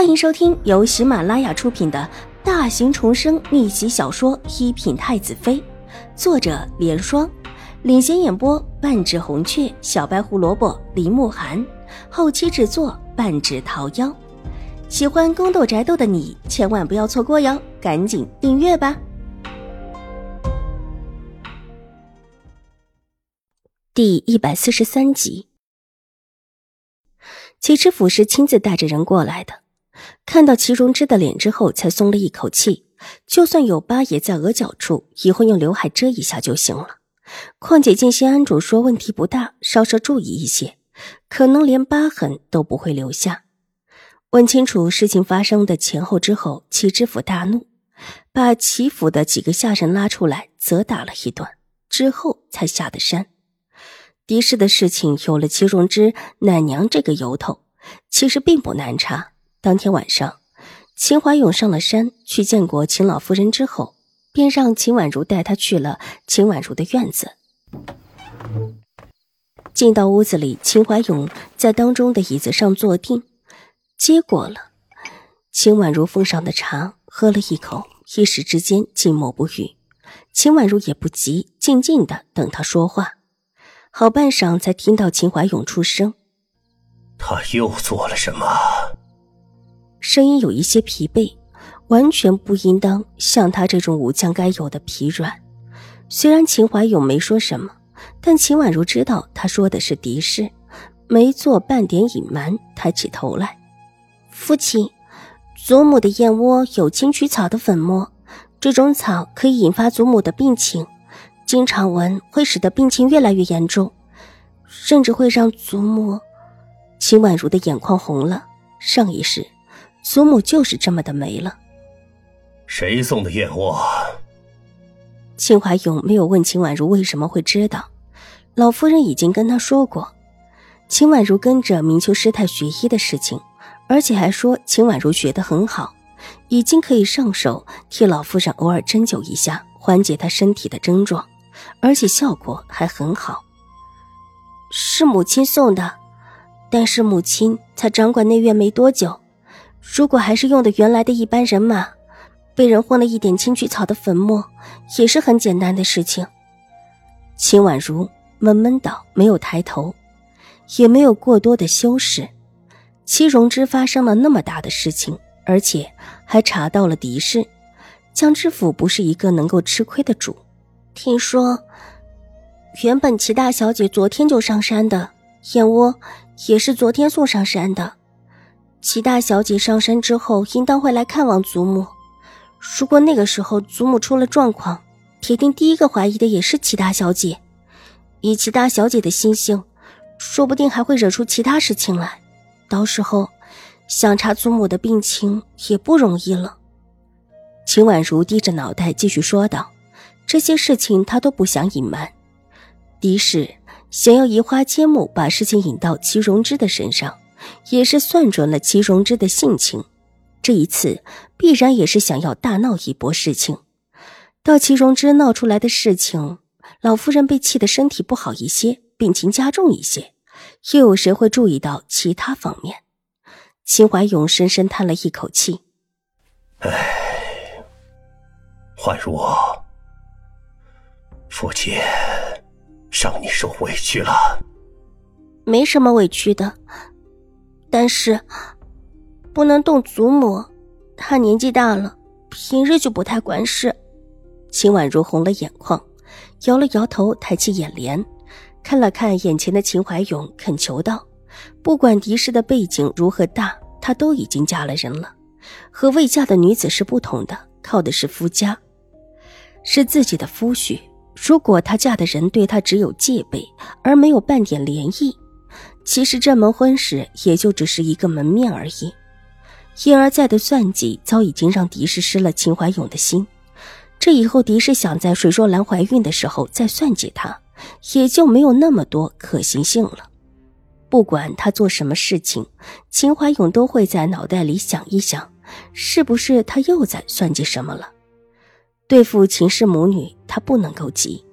欢迎收听由喜马拉雅出品的大型重生逆袭小说《一品太子妃》，作者：莲霜，领衔演播：半指红雀、小白胡萝卜、林慕寒，后期制作：半指桃夭。喜欢宫斗宅斗的你千万不要错过哟，赶紧订阅吧！第一百四十三集，齐知府是亲自带着人过来的。看到齐荣之的脸之后，才松了一口气。就算有疤也在额角处，以后用刘海遮一下就行了。况且静心安主说问题不大，稍稍注意一些，可能连疤痕都不会留下。问清楚事情发生的前后之后，齐知府大怒，把齐府的几个下人拉出来责打了一顿，之后才下的山。狄氏的事情有了齐荣之奶娘这个由头，其实并不难查。当天晚上，秦怀勇上了山去见过秦老夫人之后，便让秦婉如带他去了秦婉如的院子。进到屋子里，秦怀勇在当中的椅子上坐定，接过了秦婉如奉上的茶，喝了一口，一时之间静默不语。秦婉如也不急，静静的等他说话。好半晌，才听到秦怀勇出声：“他又做了什么？”声音有一些疲惫，完全不应当像他这种武将该有的疲软。虽然秦怀勇没说什么，但秦婉如知道他说的是敌视，没做半点隐瞒，抬起头来：“父亲，祖母的燕窝有金曲草的粉末，这种草可以引发祖母的病情，经常闻会使得病情越来越严重，甚至会让祖母……”秦婉如的眼眶红了，上一世。祖母就是这么的没了。谁送的燕窝？秦怀勇没有问秦婉如为什么会知道，老夫人已经跟他说过，秦婉如跟着明秋师太学医的事情，而且还说秦婉如学得很好，已经可以上手替老夫人偶尔针灸一下，缓解她身体的症状，而且效果还很好。是母亲送的，但是母亲才掌管内院没多久。如果还是用的原来的一般人马，被人混了一点青曲草的粉末，也是很简单的事情。秦婉如闷闷道，没有抬头，也没有过多的修饰。戚荣之发生了那么大的事情，而且还查到了敌视，江知府不是一个能够吃亏的主。听说，原本齐大小姐昨天就上山的，燕窝也是昨天送上山的。齐大小姐上山之后，应当会来看望祖母。如果那个时候祖母出了状况，铁定第一个怀疑的也是齐大小姐。以齐大小姐的心性，说不定还会惹出其他事情来。到时候，想查祖母的病情也不容易了。秦婉如低着脑袋继续说道：“这些事情她都不想隐瞒。的士想要移花接木，把事情引到齐荣之的身上。”也是算准了齐荣之的性情，这一次必然也是想要大闹一波事情。到齐荣之闹出来的事情，老夫人被气得身体不好一些，病情加重一些，又有谁会注意到其他方面？秦怀勇深深叹了一口气：“唉，宛如，父亲让你受委屈了。没什么委屈的。”但是，不能动祖母，她年纪大了，平日就不太管事。秦婉如红了眼眶，摇了摇头，抬起眼帘，看了看眼前的秦怀勇，恳求道：“不管狄氏的背景如何大，她都已经嫁了人了，和未嫁的女子是不同的，靠的是夫家，是自己的夫婿。如果她嫁的人对她只有戒备，而没有半点怜意。”其实这门婚事也就只是一个门面而已，一而再的算计早已经让狄氏失了秦怀勇的心。这以后，狄氏想在水若兰怀孕的时候再算计她，也就没有那么多可行性了。不管他做什么事情，秦怀勇都会在脑袋里想一想，是不是他又在算计什么了？对付秦氏母女，他不能够急，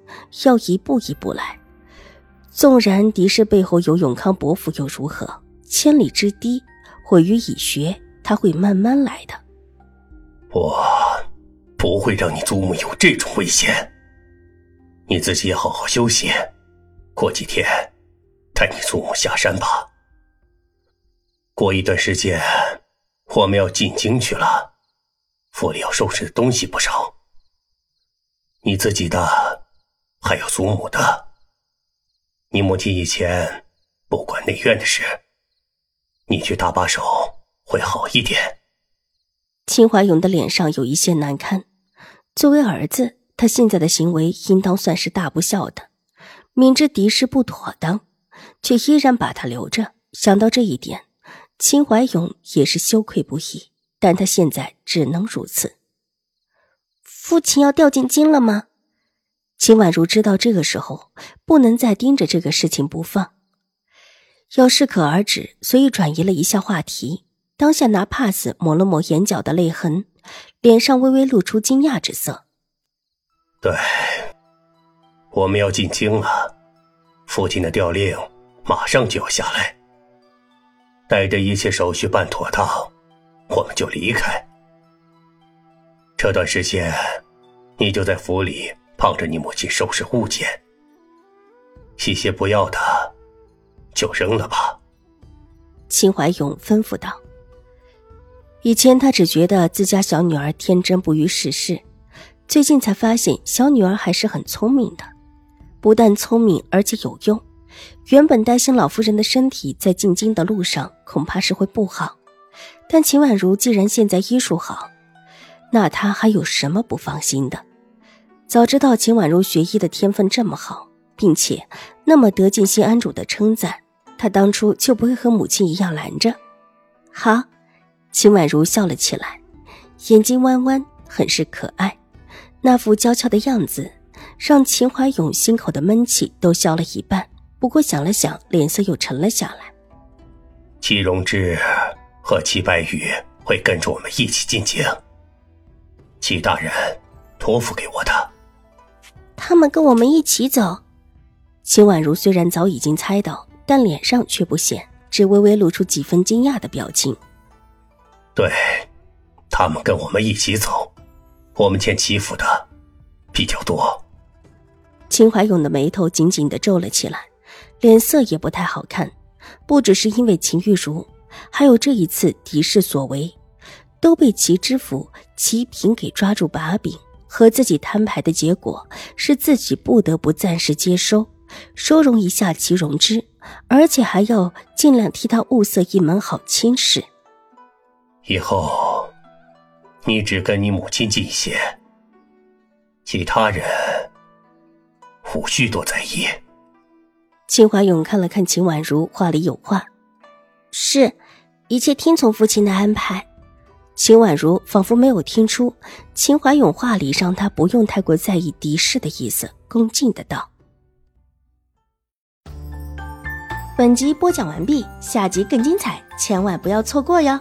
要一步一步来。纵然狄氏背后有永康伯府又如何？千里之堤，毁于蚁穴，他会慢慢来的。我不会让你祖母有这种危险。你自己也好好休息，过几天带你祖母下山吧。过一段时间，我们要进京去了，府里要收拾的东西不少。你自己的，还有祖母的。你母亲以前不管内院的事，你去搭把手会好一点。秦怀勇的脸上有一些难堪。作为儿子，他现在的行为应当算是大不孝的。明知敌视不妥当，却依然把他留着。想到这一点，秦怀勇也是羞愧不已。但他现在只能如此。父亲要掉进京了吗？秦婉如知道这个时候不能再盯着这个事情不放，要适可而止，所以转移了一下话题。当下拿帕子抹了抹眼角的泪痕，脸上微微露出惊讶之色。对，我们要进京了，父亲的调令马上就要下来，待着一切手续办妥当，我们就离开。这段时间，你就在府里帮着你母亲收拾物件，一些不要的就扔了吧。秦怀勇吩咐道：“以前他只觉得自家小女儿天真不谙世事，最近才发现小女儿还是很聪明的，不但聪明，而且有用。原本担心老夫人的身体在进京的路上恐怕是会不好，但秦婉如既然现在医术好。”那他还有什么不放心的？早知道秦婉如学医的天分这么好，并且那么得尽心安主的称赞，他当初就不会和母亲一样拦着。好，秦婉如笑了起来，眼睛弯弯，很是可爱。那副娇俏的样子，让秦怀勇心口的闷气都消了一半。不过想了想，脸色又沉了下来。齐荣之和齐白羽会跟着我们一起进京。齐大人托付给我的，他们跟我们一起走。秦婉如虽然早已经猜到，但脸上却不显，只微微露出几分惊讶的表情。对，他们跟我们一起走，我们欠齐府的比较多。秦怀勇的眉头紧紧的皱了起来，脸色也不太好看。不只是因为秦玉茹，还有这一次敌视所为。都被齐知府齐平给抓住把柄，和自己摊牌的结果是自己不得不暂时接收，收容一下齐荣之，而且还要尽量替他物色一门好亲事。以后，你只跟你母亲近些，其他人无需多在意。秦怀勇看了看秦婉如，话里有话：“是，一切听从父亲的安排。”秦婉如仿佛没有听出秦怀勇话里让他不用太过在意敌视的意思，恭敬的道：“本集播讲完毕，下集更精彩，千万不要错过哟。”